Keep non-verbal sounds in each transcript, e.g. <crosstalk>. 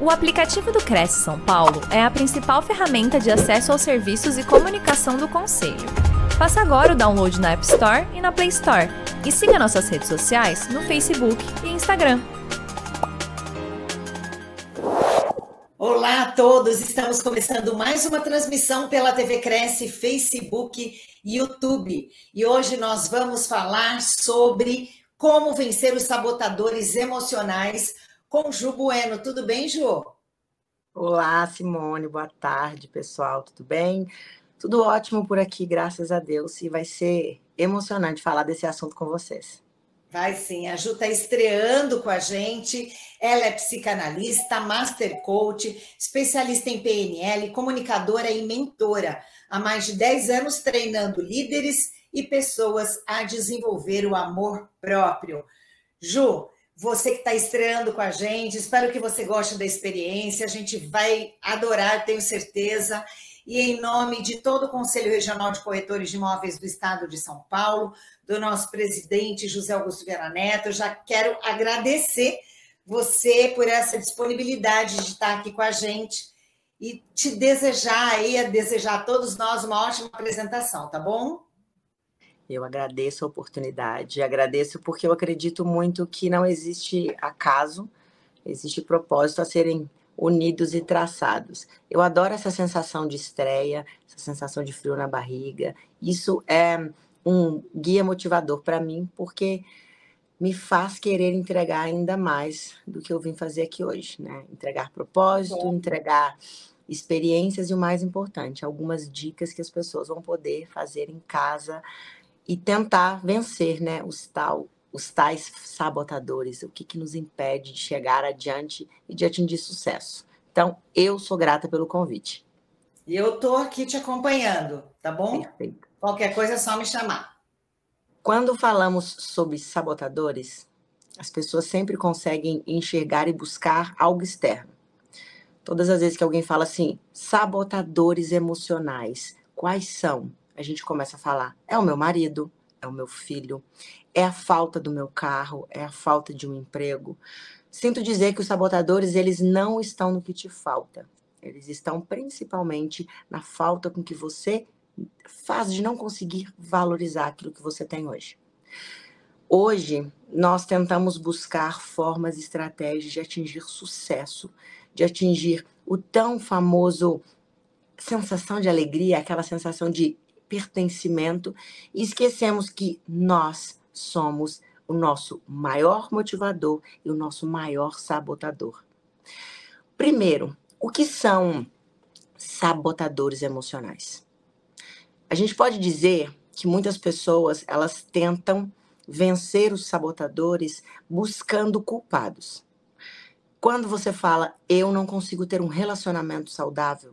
O aplicativo do Cresce São Paulo é a principal ferramenta de acesso aos serviços e comunicação do Conselho. Faça agora o download na App Store e na Play Store. E siga nossas redes sociais no Facebook e Instagram. Olá a todos, estamos começando mais uma transmissão pela TV Cresce, Facebook e YouTube. E hoje nós vamos falar sobre como vencer os sabotadores emocionais com Ju Bueno. Tudo bem, Ju? Olá, Simone. Boa tarde, pessoal. Tudo bem? Tudo ótimo por aqui, graças a Deus. E vai ser emocionante falar desse assunto com vocês. Vai sim, a Ju está estreando com a gente. Ela é psicanalista, master coach, especialista em PNL, comunicadora e mentora. Há mais de 10 anos treinando líderes e pessoas a desenvolver o amor próprio. Ju, você que está estreando com a gente, espero que você goste da experiência, a gente vai adorar, tenho certeza. E em nome de todo o Conselho Regional de Corretores de Imóveis do Estado de São Paulo, do nosso presidente José Augusto Vera Neto, já quero agradecer você por essa disponibilidade de estar aqui com a gente e te desejar aí, desejar a todos nós uma ótima apresentação, tá bom? Eu agradeço a oportunidade, agradeço porque eu acredito muito que não existe acaso, existe propósito a serem unidos e traçados. Eu adoro essa sensação de estreia, essa sensação de frio na barriga. Isso é um guia motivador para mim, porque me faz querer entregar ainda mais do que eu vim fazer aqui hoje, né? Entregar propósito, entregar experiências e o mais importante, algumas dicas que as pessoas vão poder fazer em casa e tentar vencer né, os, tal, os tais sabotadores, o que, que nos impede de chegar adiante e de atingir sucesso. Então, eu sou grata pelo convite. E eu estou aqui te acompanhando, tá bom? Perfeito. Qualquer coisa é só me chamar. Quando falamos sobre sabotadores, as pessoas sempre conseguem enxergar e buscar algo externo. Todas as vezes que alguém fala assim, sabotadores emocionais, quais são? A gente começa a falar: é o meu marido, é o meu filho, é a falta do meu carro, é a falta de um emprego. Sinto dizer que os sabotadores, eles não estão no que te falta. Eles estão principalmente na falta com que você faz de não conseguir valorizar aquilo que você tem hoje. Hoje, nós tentamos buscar formas e estratégias de atingir sucesso, de atingir o tão famoso sensação de alegria, aquela sensação de pertencimento e esquecemos que nós somos o nosso maior motivador e o nosso maior sabotador. Primeiro, o que são sabotadores emocionais? A gente pode dizer que muitas pessoas elas tentam vencer os sabotadores buscando culpados. Quando você fala eu não consigo ter um relacionamento saudável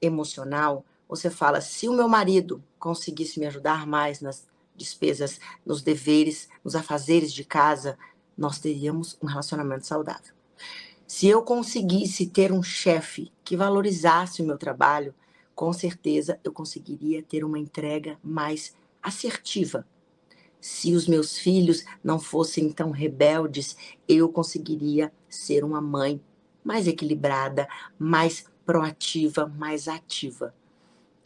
emocional, você fala: se o meu marido conseguisse me ajudar mais nas despesas, nos deveres, nos afazeres de casa, nós teríamos um relacionamento saudável. Se eu conseguisse ter um chefe que valorizasse o meu trabalho, com certeza eu conseguiria ter uma entrega mais assertiva. Se os meus filhos não fossem tão rebeldes, eu conseguiria ser uma mãe mais equilibrada, mais proativa, mais ativa.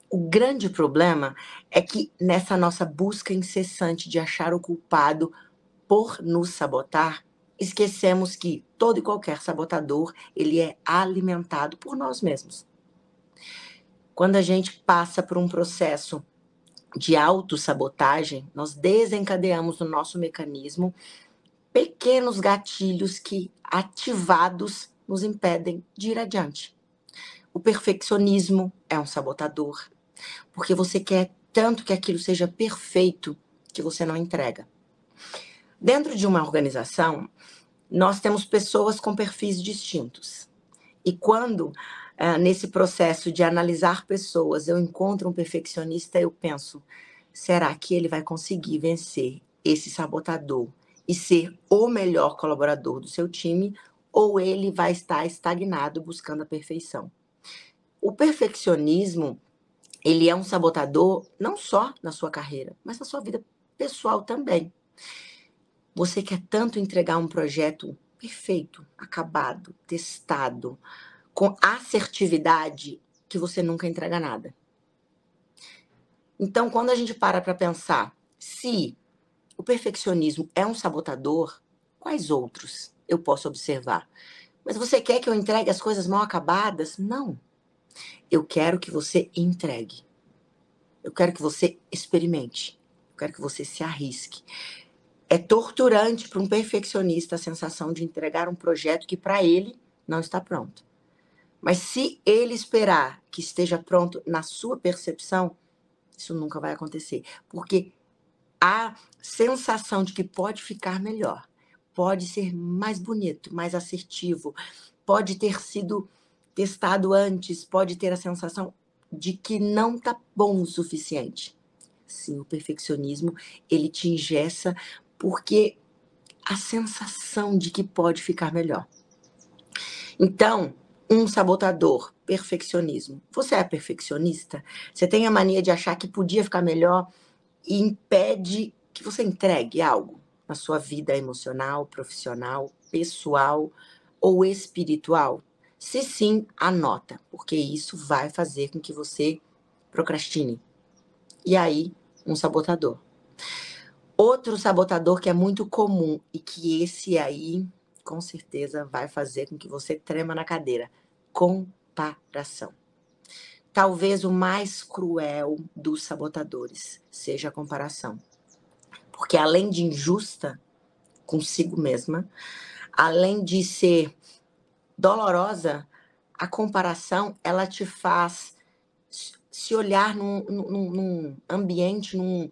O grande problema é que nessa nossa busca incessante de achar o culpado por nos sabotar, esquecemos que todo e qualquer sabotador, ele é alimentado por nós mesmos. Quando a gente passa por um processo de autossabotagem, nós desencadeamos no nosso mecanismo pequenos gatilhos que, ativados, nos impedem de ir adiante. O perfeccionismo é um sabotador porque você quer tanto que aquilo seja perfeito que você não entrega. Dentro de uma organização, nós temos pessoas com perfis distintos. E quando, uh, nesse processo de analisar pessoas, eu encontro um perfeccionista, eu penso: será que ele vai conseguir vencer esse sabotador e ser o melhor colaborador do seu time? Ou ele vai estar estagnado buscando a perfeição? O perfeccionismo ele é um sabotador não só na sua carreira, mas na sua vida pessoal também. Você quer tanto entregar um projeto perfeito, acabado, testado, com assertividade, que você nunca entrega nada. Então, quando a gente para para pensar se o perfeccionismo é um sabotador, quais outros eu posso observar? Mas você quer que eu entregue as coisas mal acabadas? Não. Eu quero que você entregue. Eu quero que você experimente. Eu quero que você se arrisque. É torturante para um perfeccionista a sensação de entregar um projeto que para ele não está pronto. Mas se ele esperar que esteja pronto na sua percepção, isso nunca vai acontecer. Porque a sensação de que pode ficar melhor, pode ser mais bonito, mais assertivo, pode ter sido testado antes, pode ter a sensação de que não tá bom o suficiente. Sim, o perfeccionismo, ele te ingessa porque a sensação de que pode ficar melhor. Então, um sabotador, perfeccionismo. Você é perfeccionista? Você tem a mania de achar que podia ficar melhor e impede que você entregue algo na sua vida emocional, profissional, pessoal ou espiritual? Se sim, anota, porque isso vai fazer com que você procrastine. E aí, um sabotador. Outro sabotador que é muito comum e que esse aí, com certeza, vai fazer com que você trema na cadeira: comparação. Talvez o mais cruel dos sabotadores seja a comparação. Porque além de injusta consigo mesma, além de ser dolorosa, a comparação ela te faz se olhar num, num, num ambiente, num,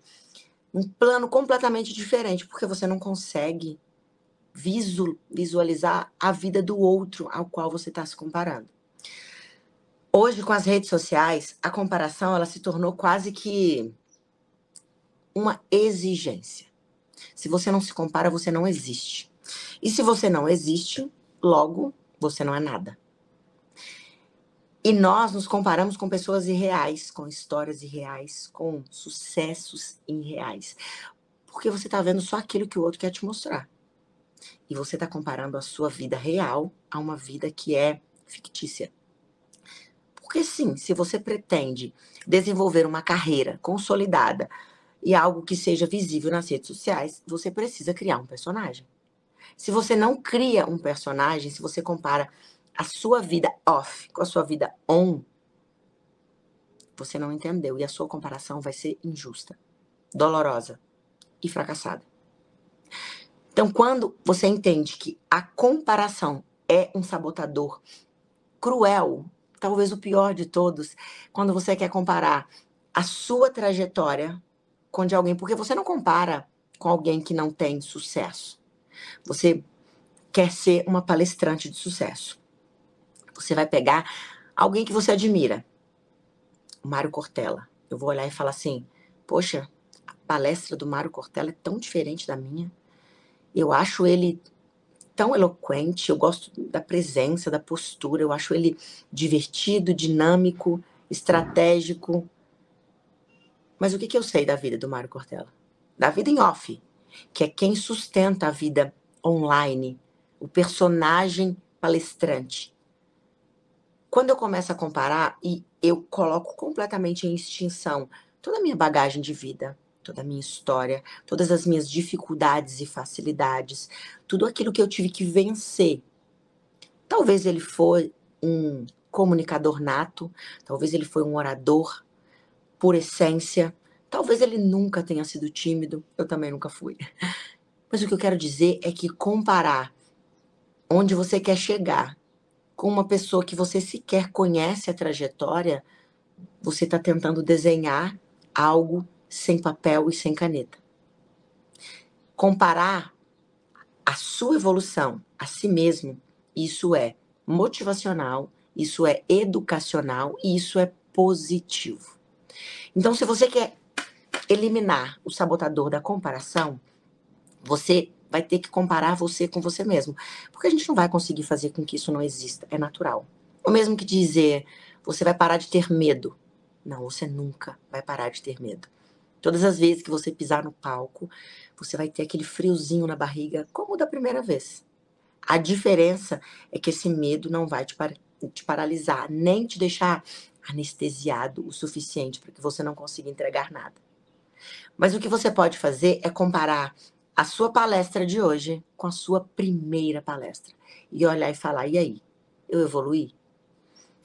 num, plano completamente diferente, porque você não consegue visualizar a vida do outro ao qual você está se comparando. Hoje, com as redes sociais, a comparação ela se tornou quase que uma exigência. Se você não se compara, você não existe. E se você não existe, logo você não é nada. E nós nos comparamos com pessoas irreais, com histórias irreais, com sucessos irreais. Porque você está vendo só aquilo que o outro quer te mostrar. E você está comparando a sua vida real a uma vida que é fictícia. Porque sim, se você pretende desenvolver uma carreira consolidada e algo que seja visível nas redes sociais, você precisa criar um personagem. Se você não cria um personagem, se você compara a sua vida off com a sua vida on, você não entendeu e a sua comparação vai ser injusta, dolorosa e fracassada. Então, quando você entende que a comparação é um sabotador cruel talvez o pior de todos, quando você quer comparar a sua trajetória com de alguém, porque você não compara com alguém que não tem sucesso. Você quer ser uma palestrante de sucesso. Você vai pegar alguém que você admira. O Mário Cortella. Eu vou olhar e falar assim: "Poxa, a palestra do Mário Cortella é tão diferente da minha. Eu acho ele tão eloquente, eu gosto da presença, da postura, eu acho ele divertido, dinâmico, estratégico. Mas o que, que eu sei da vida do Mário Cortella? Da vida em off, que é quem sustenta a vida online, o personagem palestrante. Quando eu começo a comparar e eu coloco completamente em extinção toda a minha bagagem de vida, toda a minha história, todas as minhas dificuldades e facilidades, tudo aquilo que eu tive que vencer. Talvez ele foi um comunicador nato, talvez ele foi um orador por essência, talvez ele nunca tenha sido tímido, eu também nunca fui. Mas o que eu quero dizer é que comparar onde você quer chegar com uma pessoa que você sequer conhece a trajetória, você está tentando desenhar algo sem papel e sem caneta. Comparar a sua evolução a si mesmo, isso é motivacional, isso é educacional e isso é positivo. Então, se você quer eliminar o sabotador da comparação, você vai ter que comparar você com você mesmo. Porque a gente não vai conseguir fazer com que isso não exista, é natural. O mesmo que dizer, você vai parar de ter medo. Não, você nunca vai parar de ter medo. Todas as vezes que você pisar no palco, você vai ter aquele friozinho na barriga, como da primeira vez. A diferença é que esse medo não vai te, par te paralisar, nem te deixar anestesiado o suficiente para que você não consiga entregar nada. Mas o que você pode fazer é comparar a sua palestra de hoje com a sua primeira palestra e olhar e falar: e aí? Eu evoluí?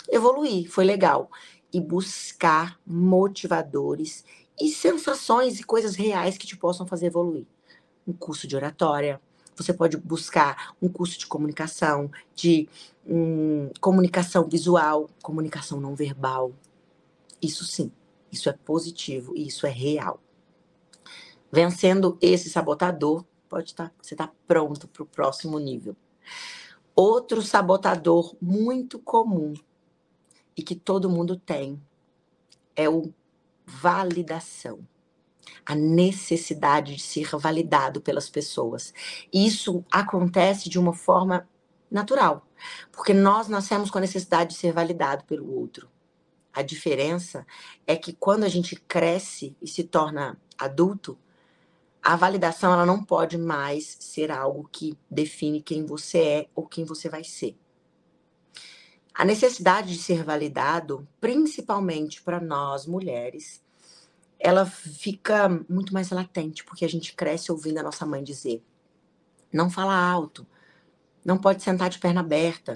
Evoluí, foi legal. E buscar motivadores e sensações e coisas reais que te possam fazer evoluir. Um curso de oratória, você pode buscar um curso de comunicação, de hum, comunicação visual, comunicação não verbal. Isso sim, isso é positivo e isso é real. Vencendo esse sabotador, pode estar, tá, você está pronto para o próximo nível. Outro sabotador muito comum e que todo mundo tem é o validação. A necessidade de ser validado pelas pessoas. Isso acontece de uma forma natural, porque nós nascemos com a necessidade de ser validado pelo outro. A diferença é que quando a gente cresce e se torna adulto, a validação ela não pode mais ser algo que define quem você é ou quem você vai ser. A necessidade de ser validado, principalmente para nós mulheres, ela fica muito mais latente, porque a gente cresce ouvindo a nossa mãe dizer: não fala alto, não pode sentar de perna aberta,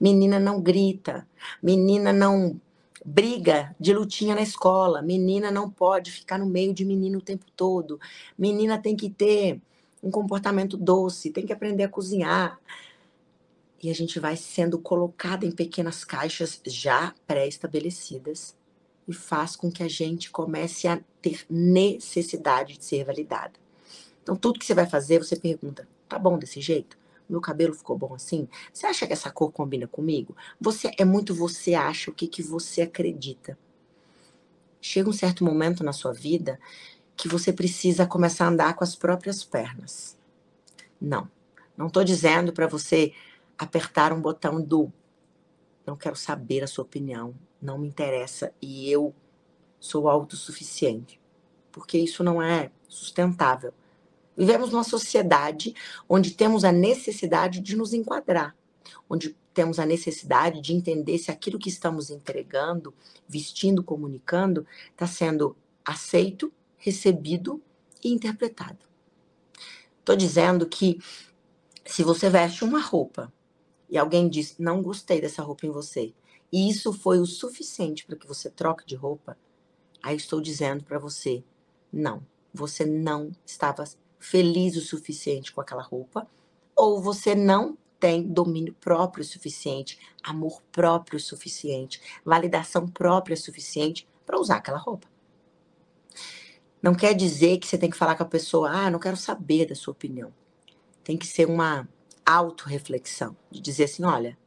menina não grita, menina não briga de lutinha na escola, menina não pode ficar no meio de menino o tempo todo, menina tem que ter um comportamento doce, tem que aprender a cozinhar. E a gente vai sendo colocada em pequenas caixas já pré-estabelecidas e faz com que a gente comece a ter necessidade de ser validada. Então, tudo que você vai fazer, você pergunta: tá bom desse jeito? Meu cabelo ficou bom assim? Você acha que essa cor combina comigo? Você é muito você acha o que, que você acredita. Chega um certo momento na sua vida que você precisa começar a andar com as próprias pernas. Não, não estou dizendo para você apertar um botão do não quero saber a sua opinião, não me interessa e eu sou autossuficiente, porque isso não é sustentável. Vivemos numa sociedade onde temos a necessidade de nos enquadrar, onde temos a necessidade de entender se aquilo que estamos entregando, vestindo, comunicando, está sendo aceito, recebido e interpretado. Estou dizendo que se você veste uma roupa e alguém diz, não gostei dessa roupa em você, e isso foi o suficiente para que você troque de roupa, aí estou dizendo para você, não, você não estava feliz o suficiente com aquela roupa, ou você não tem domínio próprio suficiente, amor próprio suficiente, validação própria suficiente para usar aquela roupa. Não quer dizer que você tem que falar com a pessoa, ah, não quero saber da sua opinião. Tem que ser uma autorreflexão, de dizer assim, olha,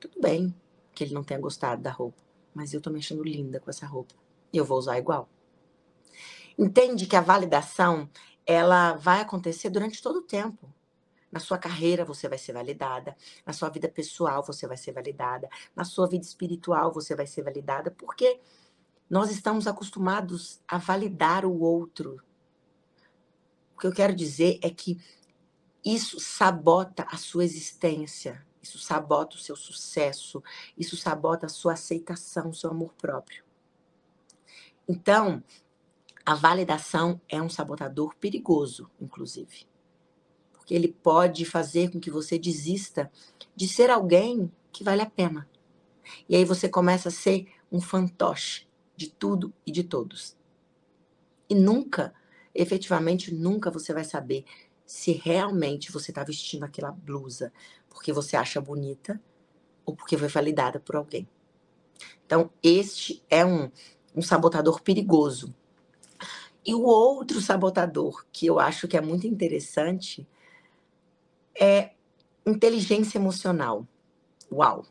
tudo bem que ele não tenha gostado da roupa, mas eu tô me achando linda com essa roupa e eu vou usar igual. Entende que a validação ela vai acontecer durante todo o tempo. Na sua carreira você vai ser validada, na sua vida pessoal você vai ser validada, na sua vida espiritual você vai ser validada, porque nós estamos acostumados a validar o outro. O que eu quero dizer é que isso sabota a sua existência, isso sabota o seu sucesso, isso sabota a sua aceitação, o seu amor próprio. Então, a validação é um sabotador perigoso, inclusive. Porque ele pode fazer com que você desista de ser alguém que vale a pena. E aí você começa a ser um fantoche de tudo e de todos. E nunca, efetivamente, nunca você vai saber se realmente você está vestindo aquela blusa porque você acha bonita ou porque foi validada por alguém. Então, este é um, um sabotador perigoso e o outro sabotador, que eu acho que é muito interessante, é inteligência emocional. Uau!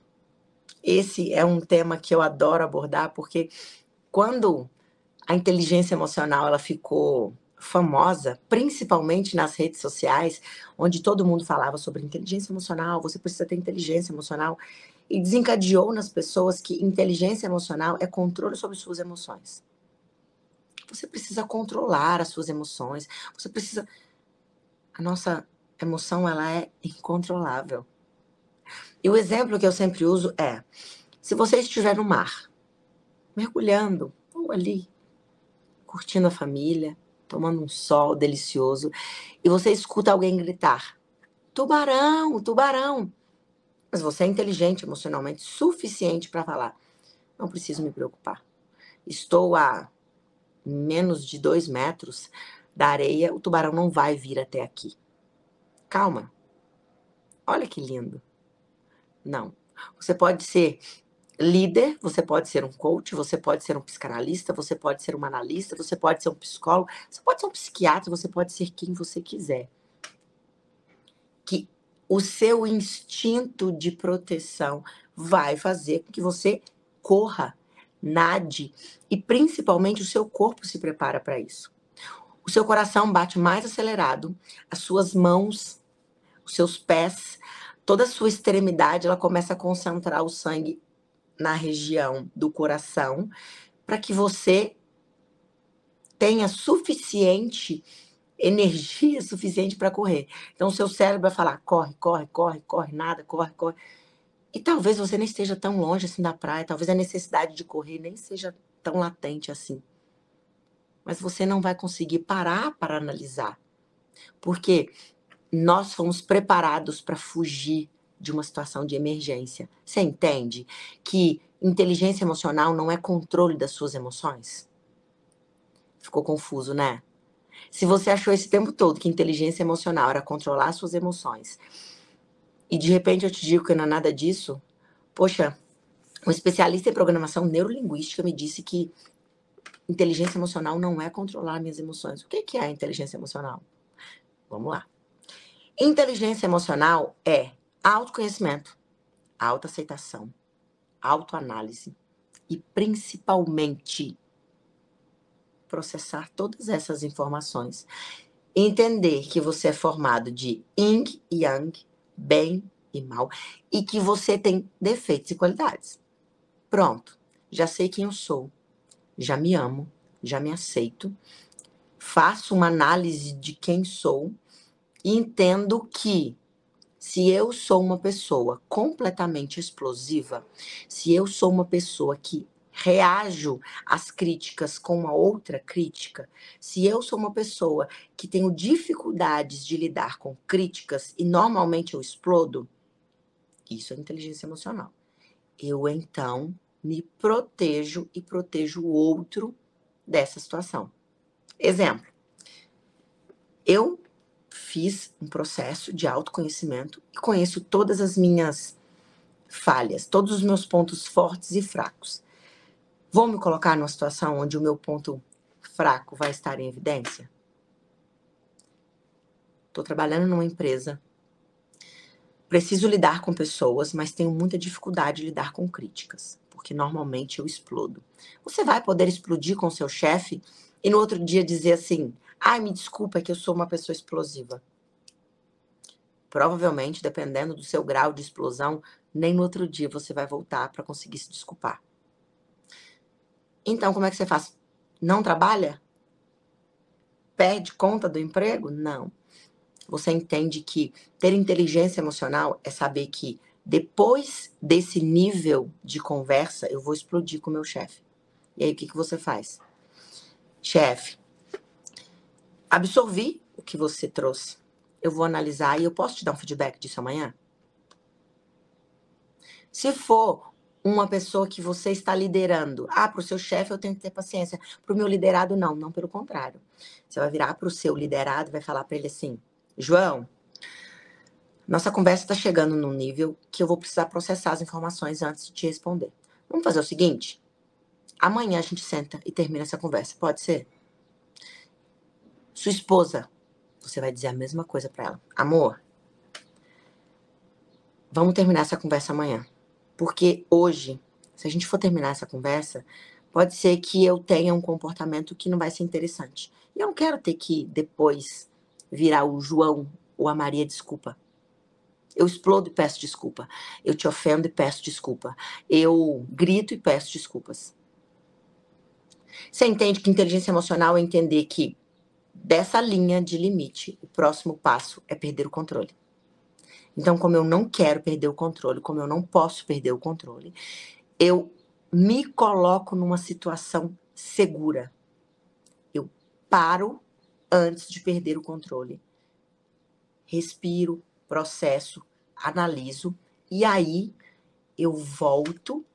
Esse é um tema que eu adoro abordar, porque quando a inteligência emocional ela ficou famosa, principalmente nas redes sociais, onde todo mundo falava sobre inteligência emocional, você precisa ter inteligência emocional, e desencadeou nas pessoas que inteligência emocional é controle sobre suas emoções. Você precisa controlar as suas emoções. Você precisa. A nossa emoção ela é incontrolável. E o exemplo que eu sempre uso é: se você estiver no mar, mergulhando, ou ali, curtindo a família, tomando um sol delicioso, e você escuta alguém gritar: tubarão, tubarão. Mas você é inteligente emocionalmente suficiente para falar: não preciso me preocupar. Estou a menos de dois metros da areia, o tubarão não vai vir até aqui. Calma. Olha que lindo. Não. Você pode ser líder, você pode ser um coach, você pode ser um psicanalista, você pode ser um analista, você pode ser um psicólogo, você pode ser um psiquiatra, você pode ser quem você quiser. Que o seu instinto de proteção vai fazer com que você corra, nade e principalmente o seu corpo se prepara para isso. O seu coração bate mais acelerado, as suas mãos, os seus pés toda a sua extremidade, ela começa a concentrar o sangue na região do coração, para que você tenha suficiente energia <laughs> suficiente para correr. Então, o seu cérebro vai falar: corre, corre, corre, corre, nada, corre, corre. E talvez você nem esteja tão longe assim da praia, talvez a necessidade de correr nem seja tão latente assim. Mas você não vai conseguir parar para analisar. Porque nós fomos preparados para fugir de uma situação de emergência. Você entende que inteligência emocional não é controle das suas emoções? Ficou confuso, né? Se você achou esse tempo todo que inteligência emocional era controlar suas emoções, e de repente eu te digo que não é nada disso, poxa, um especialista em programação neurolinguística me disse que inteligência emocional não é controlar minhas emoções. O que é inteligência emocional? Vamos lá. Inteligência emocional é autoconhecimento, autoaceitação, autoanálise e principalmente processar todas essas informações. Entender que você é formado de yin e yang, bem e mal, e que você tem defeitos e qualidades. Pronto, já sei quem eu sou, já me amo, já me aceito, faço uma análise de quem sou e entendo que se eu sou uma pessoa completamente explosiva, se eu sou uma pessoa que reajo às críticas com uma outra crítica, se eu sou uma pessoa que tenho dificuldades de lidar com críticas e normalmente eu explodo, isso é inteligência emocional. Eu então me protejo e protejo o outro dessa situação. Exemplo. Eu fiz um processo de autoconhecimento e conheço todas as minhas falhas, todos os meus pontos fortes e fracos. Vou me colocar numa situação onde o meu ponto fraco vai estar em evidência? Estou trabalhando numa empresa, preciso lidar com pessoas, mas tenho muita dificuldade de lidar com críticas, porque normalmente eu explodo. Você vai poder explodir com seu chefe e no outro dia dizer assim: Ai, me desculpa, é que eu sou uma pessoa explosiva. Provavelmente, dependendo do seu grau de explosão, nem no outro dia você vai voltar para conseguir se desculpar. Então, como é que você faz? Não trabalha? Perde conta do emprego? Não. Você entende que ter inteligência emocional é saber que depois desse nível de conversa, eu vou explodir com o meu chefe. E aí, o que, que você faz? Chefe, absorvi o que você trouxe. Eu vou analisar e eu posso te dar um feedback disso amanhã? Se for uma pessoa que você está liderando, ah, para o seu chefe eu tenho que ter paciência, para o meu liderado não, não pelo contrário. Você vai virar para o seu liderado e vai falar para ele assim: João, nossa conversa está chegando num nível que eu vou precisar processar as informações antes de te responder. Vamos fazer o seguinte? Amanhã a gente senta e termina essa conversa, pode ser? Sua esposa, você vai dizer a mesma coisa para ela. Amor, vamos terminar essa conversa amanhã. Porque hoje, se a gente for terminar essa conversa, pode ser que eu tenha um comportamento que não vai ser interessante. E eu não quero ter que depois virar o João ou a Maria desculpa. Eu explodo e peço desculpa. Eu te ofendo e peço desculpa. Eu grito e peço desculpas. Você entende que inteligência emocional é entender que dessa linha de limite, o próximo passo é perder o controle. Então, como eu não quero perder o controle, como eu não posso perder o controle, eu me coloco numa situação segura. Eu paro antes de perder o controle. Respiro, processo, analiso e aí eu volto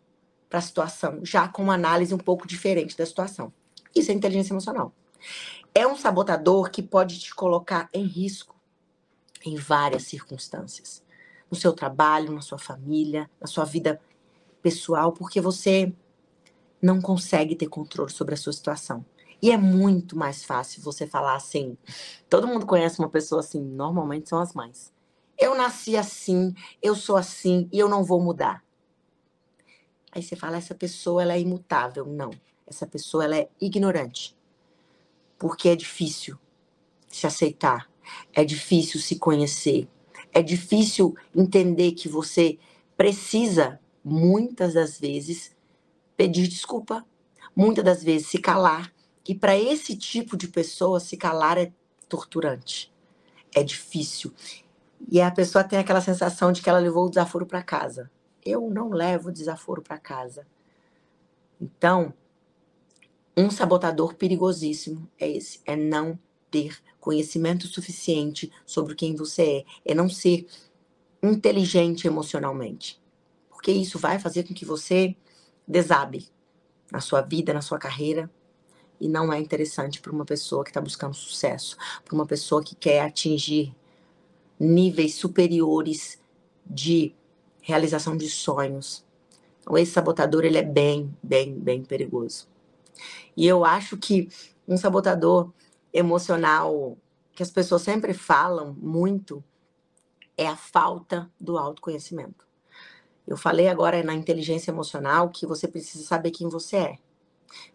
para a situação já com uma análise um pouco diferente da situação. Isso é inteligência emocional. É um sabotador que pode te colocar em risco em várias circunstâncias. No seu trabalho, na sua família, na sua vida pessoal, porque você não consegue ter controle sobre a sua situação. E é muito mais fácil você falar assim. Todo mundo conhece uma pessoa assim, normalmente são as mães. Eu nasci assim, eu sou assim e eu não vou mudar. Aí você fala, essa pessoa ela é imutável. Não, essa pessoa ela é ignorante. Porque é difícil se aceitar, é difícil se conhecer, é difícil entender que você precisa, muitas das vezes, pedir desculpa, muitas das vezes se calar. E para esse tipo de pessoa, se calar é torturante, é difícil. E a pessoa tem aquela sensação de que ela levou o desaforo para casa. Eu não levo o desaforo para casa. Então, um sabotador perigosíssimo é esse, é não ter conhecimento suficiente sobre quem você é, é não ser inteligente emocionalmente. Porque isso vai fazer com que você desabe na sua vida, na sua carreira, e não é interessante para uma pessoa que está buscando sucesso, para uma pessoa que quer atingir níveis superiores de realização de sonhos. Então, esse sabotador ele é bem, bem, bem perigoso. E eu acho que um sabotador emocional que as pessoas sempre falam muito é a falta do autoconhecimento. Eu falei agora na inteligência emocional que você precisa saber quem você é.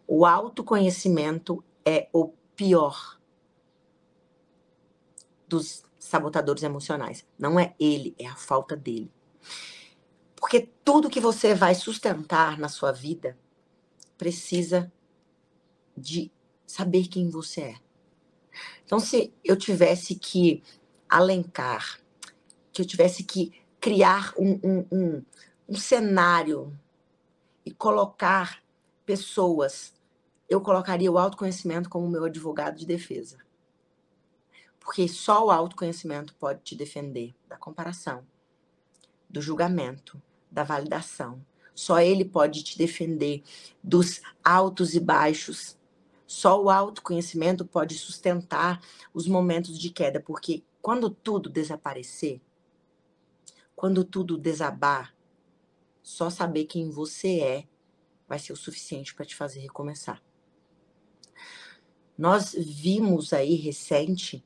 O autoconhecimento é o pior dos sabotadores emocionais. Não é ele, é a falta dele. Porque tudo que você vai sustentar na sua vida precisa de saber quem você é. Então, se eu tivesse que alencar, que eu tivesse que criar um, um, um, um cenário e colocar pessoas, eu colocaria o autoconhecimento como meu advogado de defesa. Porque só o autoconhecimento pode te defender da comparação, do julgamento, da validação. Só ele pode te defender dos altos e baixos. Só o autoconhecimento pode sustentar os momentos de queda, porque quando tudo desaparecer, quando tudo desabar, só saber quem você é vai ser o suficiente para te fazer recomeçar. Nós vimos aí recente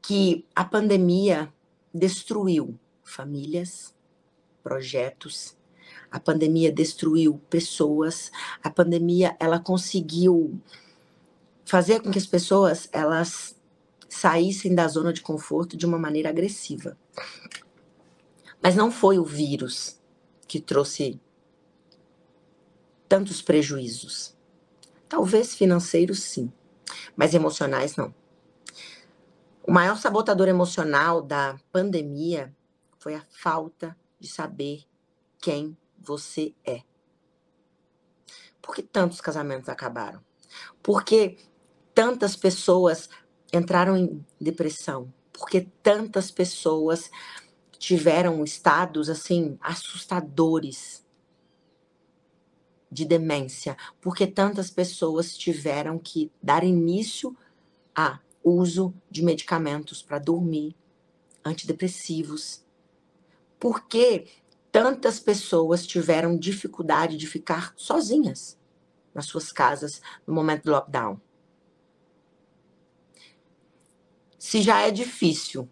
que a pandemia destruiu famílias, projetos, a pandemia destruiu pessoas, a pandemia ela conseguiu fazer com que as pessoas elas saíssem da zona de conforto de uma maneira agressiva. Mas não foi o vírus que trouxe tantos prejuízos. Talvez financeiros sim, mas emocionais não. O maior sabotador emocional da pandemia foi a falta de saber quem você é. Por que tantos casamentos acabaram? Por que tantas pessoas entraram em depressão? Por que tantas pessoas tiveram estados assim assustadores de demência? Por que tantas pessoas tiveram que dar início a uso de medicamentos para dormir, antidepressivos. Por que tantas pessoas tiveram dificuldade de ficar sozinhas nas suas casas no momento do lockdown? Se já é difícil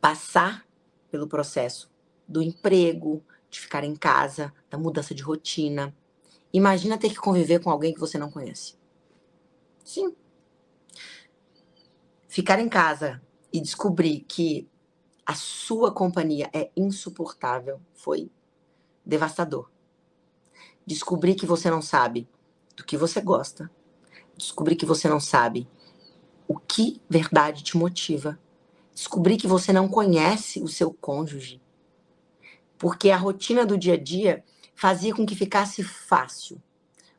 passar pelo processo do emprego, de ficar em casa, da mudança de rotina, imagina ter que conviver com alguém que você não conhece. Sim, Ficar em casa e descobrir que a sua companhia é insuportável foi devastador. Descobrir que você não sabe do que você gosta, descobrir que você não sabe o que verdade te motiva. Descobrir que você não conhece o seu cônjuge. Porque a rotina do dia a dia fazia com que ficasse fácil.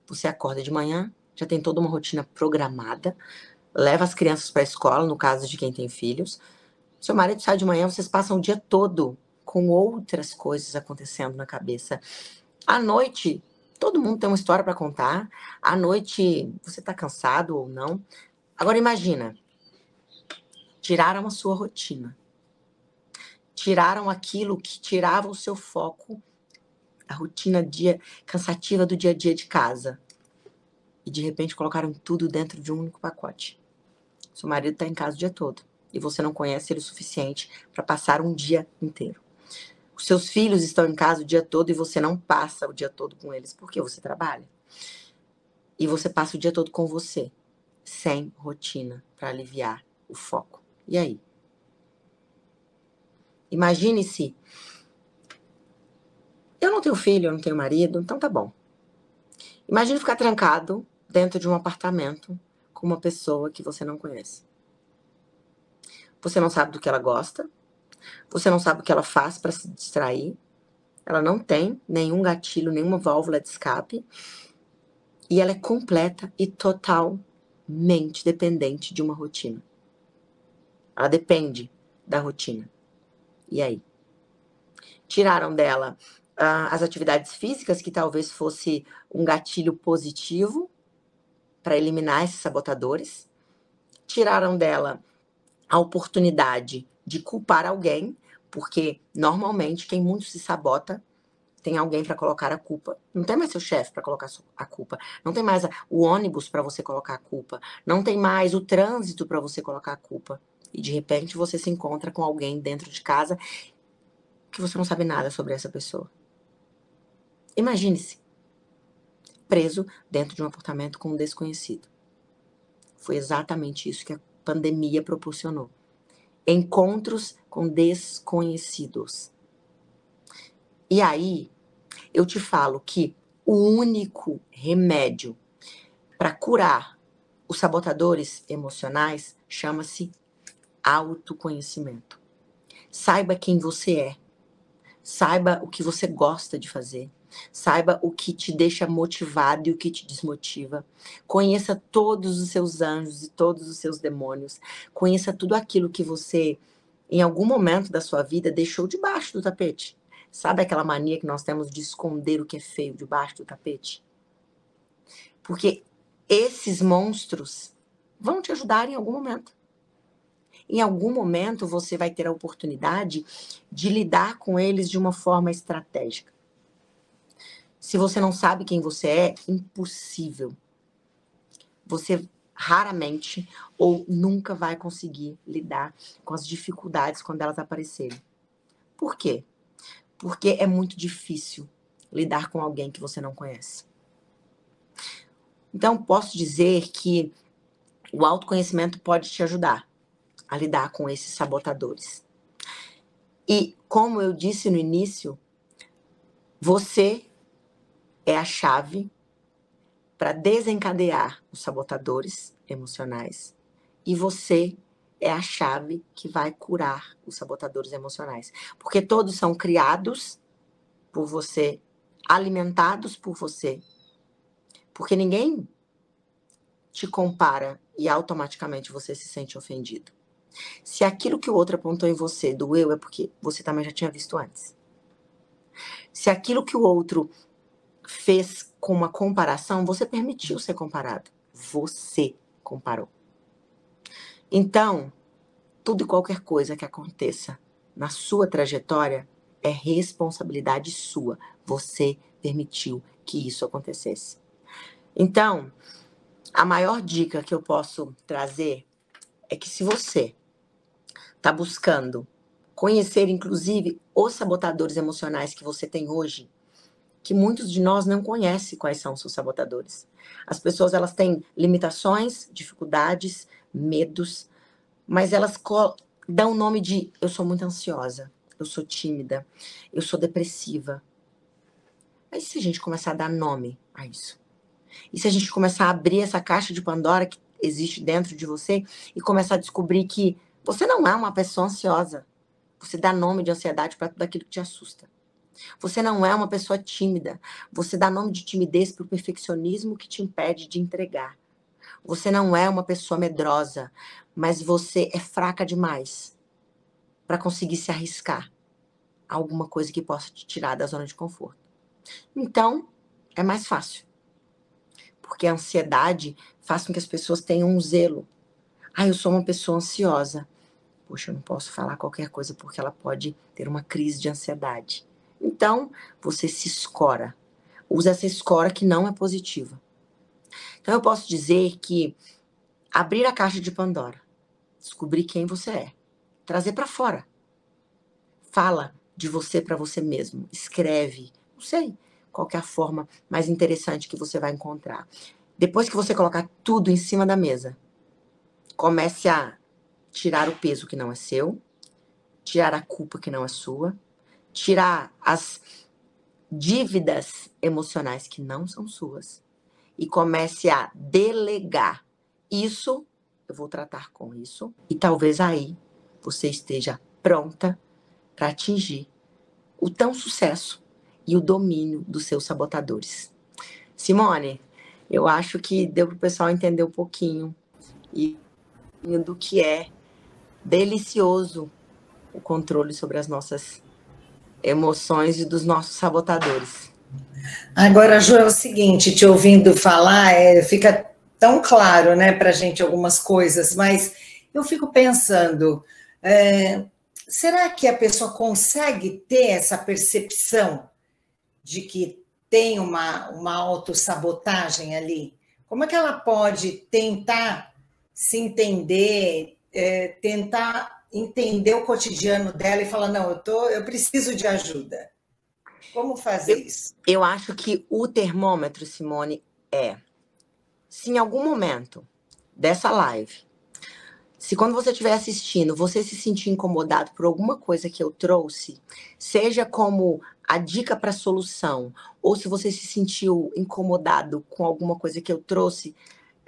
Você acorda de manhã, já tem toda uma rotina programada, leva as crianças para a escola, no caso de quem tem filhos. Seu marido sai de manhã, vocês passam o dia todo com outras coisas acontecendo na cabeça. À noite, todo mundo tem uma história para contar. À noite, você está cansado ou não. Agora imagina, tiraram a sua rotina. Tiraram aquilo que tirava o seu foco, a rotina dia cansativa do dia a dia de casa. E de repente colocaram tudo dentro de um único pacote. Seu marido está em casa o dia todo e você não conhece ele o suficiente para passar um dia inteiro. Os seus filhos estão em casa o dia todo e você não passa o dia todo com eles porque você trabalha. E você passa o dia todo com você, sem rotina para aliviar o foco. E aí? Imagine se eu não tenho filho, eu não tenho marido, então tá bom. Imagine ficar trancado dentro de um apartamento com uma pessoa que você não conhece. Você não sabe do que ela gosta, você não sabe o que ela faz para se distrair, ela não tem nenhum gatilho, nenhuma válvula de escape, e ela é completa e totalmente dependente de uma rotina. Ela depende da rotina. E aí? Tiraram dela uh, as atividades físicas, que talvez fosse um gatilho positivo para eliminar esses sabotadores. Tiraram dela a oportunidade de culpar alguém, porque normalmente quem muito se sabota tem alguém para colocar a culpa. Não tem mais seu chefe para colocar a culpa. Não tem mais o ônibus para você colocar a culpa. Não tem mais o trânsito para você colocar a culpa. E de repente você se encontra com alguém dentro de casa que você não sabe nada sobre essa pessoa. Imagine-se preso dentro de um apartamento com um desconhecido. Foi exatamente isso que pandemia proporcionou. Encontros com desconhecidos. E aí, eu te falo que o único remédio para curar os sabotadores emocionais chama-se autoconhecimento. Saiba quem você é. Saiba o que você gosta de fazer. Saiba o que te deixa motivado e o que te desmotiva. Conheça todos os seus anjos e todos os seus demônios. Conheça tudo aquilo que você, em algum momento da sua vida, deixou debaixo do tapete. Sabe aquela mania que nós temos de esconder o que é feio debaixo do tapete? Porque esses monstros vão te ajudar em algum momento. Em algum momento você vai ter a oportunidade de lidar com eles de uma forma estratégica. Se você não sabe quem você é, impossível. Você raramente ou nunca vai conseguir lidar com as dificuldades quando elas aparecerem. Por quê? Porque é muito difícil lidar com alguém que você não conhece. Então, posso dizer que o autoconhecimento pode te ajudar a lidar com esses sabotadores. E, como eu disse no início, você é a chave para desencadear os sabotadores emocionais e você é a chave que vai curar os sabotadores emocionais, porque todos são criados por você, alimentados por você. Porque ninguém te compara e automaticamente você se sente ofendido. Se aquilo que o outro apontou em você doeu, é porque você também já tinha visto antes. Se aquilo que o outro fez com uma comparação, você permitiu ser comparado. Você comparou. Então, tudo e qualquer coisa que aconteça na sua trajetória é responsabilidade sua. Você permitiu que isso acontecesse. Então, a maior dica que eu posso trazer é que se você está buscando conhecer, inclusive, os sabotadores emocionais que você tem hoje, que muitos de nós não conhecem quais são seus sabotadores. As pessoas elas têm limitações, dificuldades, medos, mas elas dão o nome de eu sou muito ansiosa, eu sou tímida, eu sou depressiva. Mas se a gente começar a dar nome a isso? E se a gente começar a abrir essa caixa de Pandora que existe dentro de você e começar a descobrir que você não é uma pessoa ansiosa. Você dá nome de ansiedade para tudo aquilo que te assusta. Você não é uma pessoa tímida. Você dá nome de timidez para o perfeccionismo que te impede de entregar. Você não é uma pessoa medrosa, mas você é fraca demais para conseguir se arriscar a alguma coisa que possa te tirar da zona de conforto. Então, é mais fácil. Porque a ansiedade faz com que as pessoas tenham um zelo. Ah, eu sou uma pessoa ansiosa. Poxa, eu não posso falar qualquer coisa porque ela pode ter uma crise de ansiedade. Então, você se escora. Usa essa escora que não é positiva. Então, eu posso dizer que abrir a caixa de Pandora, descobrir quem você é, trazer para fora. Fala de você para você mesmo. Escreve. Não sei qual é a forma mais interessante que você vai encontrar. Depois que você colocar tudo em cima da mesa, comece a tirar o peso que não é seu, tirar a culpa que não é sua, tirar as dívidas emocionais que não são suas e comece a delegar. Isso eu vou tratar com isso e talvez aí você esteja pronta para atingir o tão sucesso e o domínio dos seus sabotadores. Simone, eu acho que deu para o pessoal entender um pouquinho e do que é delicioso o controle sobre as nossas emoções e dos nossos sabotadores. Agora, Ju, é o seguinte, te ouvindo falar, é, fica tão claro, né, para gente algumas coisas, mas eu fico pensando, é, será que a pessoa consegue ter essa percepção de que tem uma, uma autossabotagem ali? Como é que ela pode tentar se entender, é, tentar entender o cotidiano dela e falar: não, eu, tô, eu preciso de ajuda. Como fazer eu, isso? Eu acho que o termômetro, Simone, é se em algum momento dessa live, se quando você estiver assistindo, você se sentir incomodado por alguma coisa que eu trouxe, seja como a dica para solução, ou se você se sentiu incomodado com alguma coisa que eu trouxe,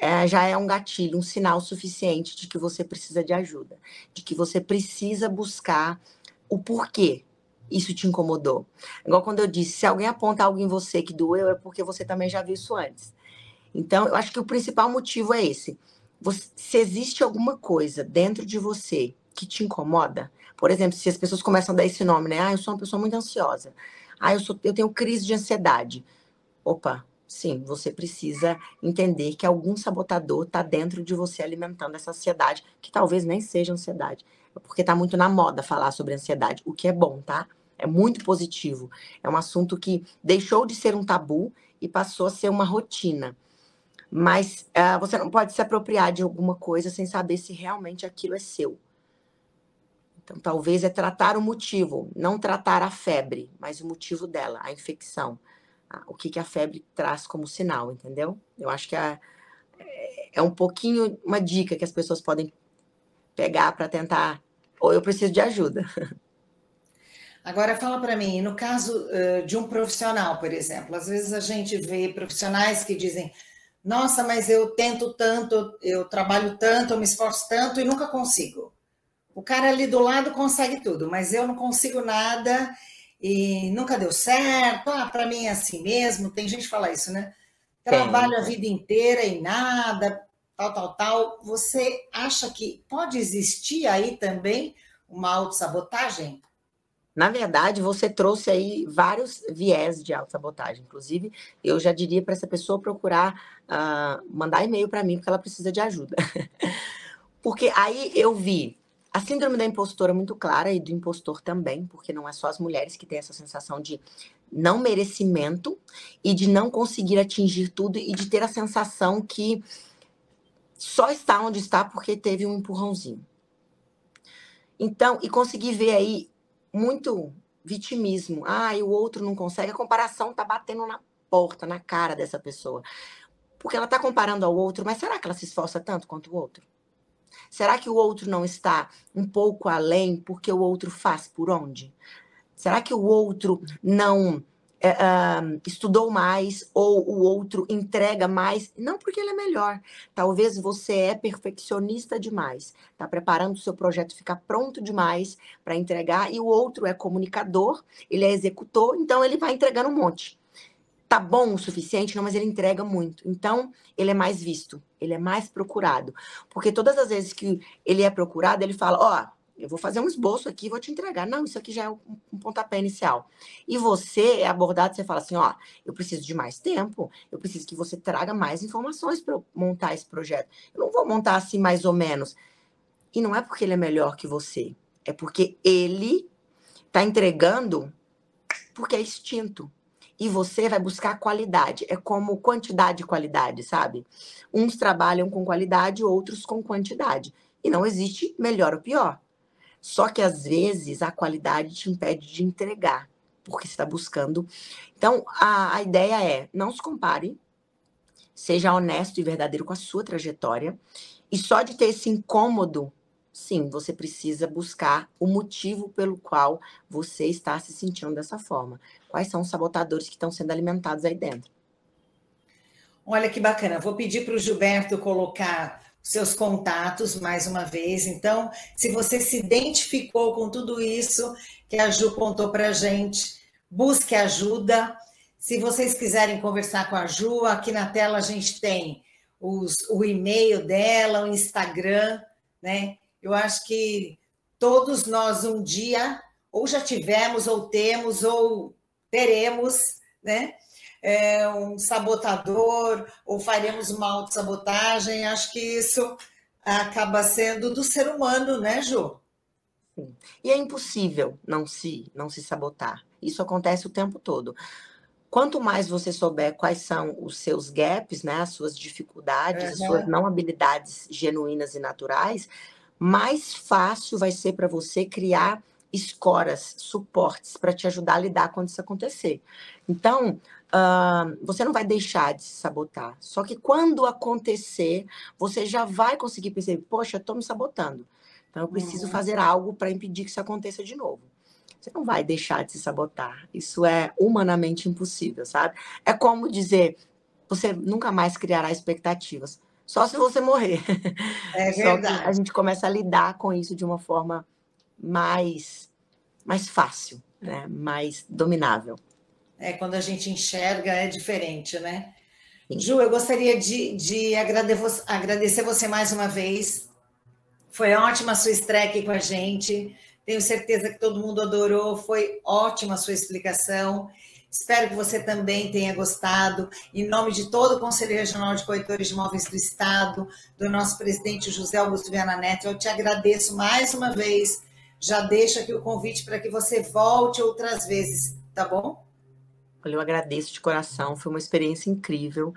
é, já é um gatilho, um sinal suficiente de que você precisa de ajuda, de que você precisa buscar o porquê isso te incomodou. Igual quando eu disse, se alguém aponta algo em você que doeu, é porque você também já viu isso antes. Então, eu acho que o principal motivo é esse. Você, se existe alguma coisa dentro de você que te incomoda, por exemplo, se as pessoas começam a dar esse nome, né? Ah, eu sou uma pessoa muito ansiosa. Ah, eu, sou, eu tenho crise de ansiedade. Opa, sim, você precisa entender que algum sabotador está dentro de você alimentando essa ansiedade, que talvez nem seja ansiedade, porque está muito na moda falar sobre ansiedade, o que é bom, tá? É muito positivo. É um assunto que deixou de ser um tabu e passou a ser uma rotina. Mas uh, você não pode se apropriar de alguma coisa sem saber se realmente aquilo é seu. Então, talvez é tratar o motivo, não tratar a febre, mas o motivo dela, a infecção o que, que a febre traz como sinal, entendeu? Eu acho que é, é um pouquinho uma dica que as pessoas podem pegar para tentar, ou eu preciso de ajuda. <laughs> Agora fala para mim, no caso uh, de um profissional, por exemplo, às vezes a gente vê profissionais que dizem: "Nossa, mas eu tento tanto, eu trabalho tanto, eu me esforço tanto e nunca consigo". O cara ali do lado consegue tudo, mas eu não consigo nada e nunca deu certo, ah, para mim é assim mesmo, tem gente que fala isso, né? Trabalho a vida inteira e nada, tal, tal, tal. Você acha que pode existir aí também uma autossabotagem? Na verdade, você trouxe aí vários viés de autossabotagem. Inclusive, eu já diria para essa pessoa procurar uh, mandar e-mail para mim, porque ela precisa de ajuda. <laughs> porque aí eu vi a síndrome da impostora é muito clara e do impostor também, porque não é só as mulheres que têm essa sensação de não merecimento e de não conseguir atingir tudo e de ter a sensação que só está onde está porque teve um empurrãozinho. Então, e conseguir ver aí muito vitimismo. Ah, e o outro não consegue. A comparação tá batendo na porta, na cara dessa pessoa. Porque ela tá comparando ao outro, mas será que ela se esforça tanto quanto o outro? Será que o outro não está um pouco além porque o outro faz por onde? Será que o outro não é, estudou mais ou o outro entrega mais, não porque ele é melhor. Talvez você é perfeccionista demais, está preparando o seu projeto ficar pronto demais para entregar, e o outro é comunicador, ele é executor, então ele vai entregando um monte. Tá bom o suficiente, não, mas ele entrega muito. Então, ele é mais visto, ele é mais procurado. Porque todas as vezes que ele é procurado, ele fala: Ó, oh, eu vou fazer um esboço aqui vou te entregar. Não, isso aqui já é um pontapé inicial. E você é abordado, você fala assim, ó, eu preciso de mais tempo, eu preciso que você traga mais informações para montar esse projeto. Eu não vou montar assim mais ou menos. E não é porque ele é melhor que você, é porque ele está entregando porque é instinto. E você vai buscar qualidade. É como quantidade e qualidade, sabe? Uns trabalham com qualidade, outros com quantidade. E não existe melhor ou pior. Só que às vezes a qualidade te impede de entregar, porque está buscando. Então, a, a ideia é: não se compare, seja honesto e verdadeiro com a sua trajetória, e só de ter esse incômodo, sim, você precisa buscar o motivo pelo qual você está se sentindo dessa forma. Quais são os sabotadores que estão sendo alimentados aí dentro? Olha que bacana. Vou pedir para o Gilberto colocar seus contatos mais uma vez. Então, se você se identificou com tudo isso que a Ju contou para gente, busque ajuda. Se vocês quiserem conversar com a Ju, aqui na tela a gente tem os, o e-mail dela, o Instagram, né? Eu acho que todos nós um dia ou já tivemos, ou temos, ou teremos, né? é, um sabotador ou faremos uma autossabotagem. Acho que isso acaba sendo do ser humano, né, Ju? Sim. E é impossível não se, não se sabotar. Isso acontece o tempo todo. Quanto mais você souber quais são os seus gaps, né, as suas dificuldades, uhum. as suas não habilidades genuínas e naturais, mais fácil vai ser para você criar escoras, suportes para te ajudar a lidar quando isso acontecer. Então, uh, você não vai deixar de se sabotar. Só que quando acontecer, você já vai conseguir perceber: poxa, estou me sabotando. Então, eu preciso uhum. fazer algo para impedir que isso aconteça de novo. Você não vai deixar de se sabotar. Isso é humanamente impossível, sabe? É como dizer: você nunca mais criará expectativas. Só se você morrer. <laughs> É verdade. A gente começa a lidar com isso de uma forma mais, mais fácil, né? mais dominável. É, quando a gente enxerga é diferente, né? Sim. Ju, eu gostaria de, de agradecer você mais uma vez. Foi ótima a sua estreia aqui com a gente. Tenho certeza que todo mundo adorou. Foi ótima a sua explicação. Espero que você também tenha gostado. Em nome de todo o Conselho Regional de Corretores de Imóveis do Estado, do nosso presidente José Augusto Viana Neto, eu te agradeço mais uma vez já deixo aqui o convite para que você volte outras vezes, tá bom? Eu agradeço de coração, foi uma experiência incrível.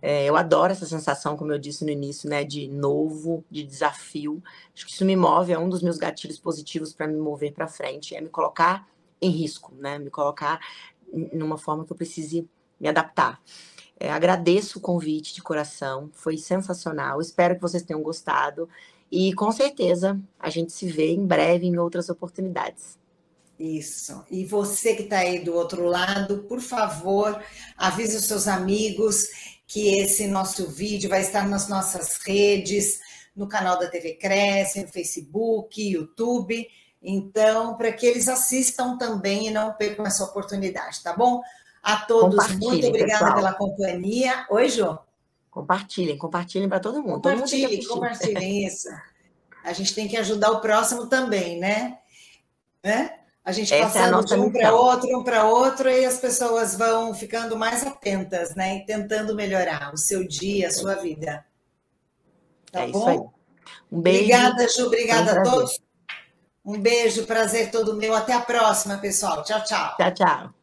É, eu adoro essa sensação, como eu disse no início, né, de novo, de desafio. Acho que isso me move, é um dos meus gatilhos positivos para me mover para frente, é me colocar em risco, né, me colocar numa forma que eu precise me adaptar. É, agradeço o convite de coração, foi sensacional. Espero que vocês tenham gostado. E com certeza a gente se vê em breve em outras oportunidades. Isso. E você que está aí do outro lado, por favor, avise os seus amigos que esse nosso vídeo vai estar nas nossas redes, no canal da TV Cresce, no Facebook, YouTube. Então, para que eles assistam também e não percam essa oportunidade, tá bom? A todos, muito obrigada pessoal. pela companhia. Oi, João. Compartilhem, compartilhem para todo mundo. Compartilhem, todo mundo compartilhem <laughs> isso. A gente tem que ajudar o próximo também, né? né? A gente Essa passando é a de um para outro, um para outro, e as pessoas vão ficando mais atentas, né? E tentando melhorar o seu dia, a sua vida. Tá é bom? Isso aí. Um beijo. Obrigada, Ju. Obrigada a todos. Um beijo, prazer todo meu. Até a próxima, pessoal. Tchau, tchau. Tchau, tchau.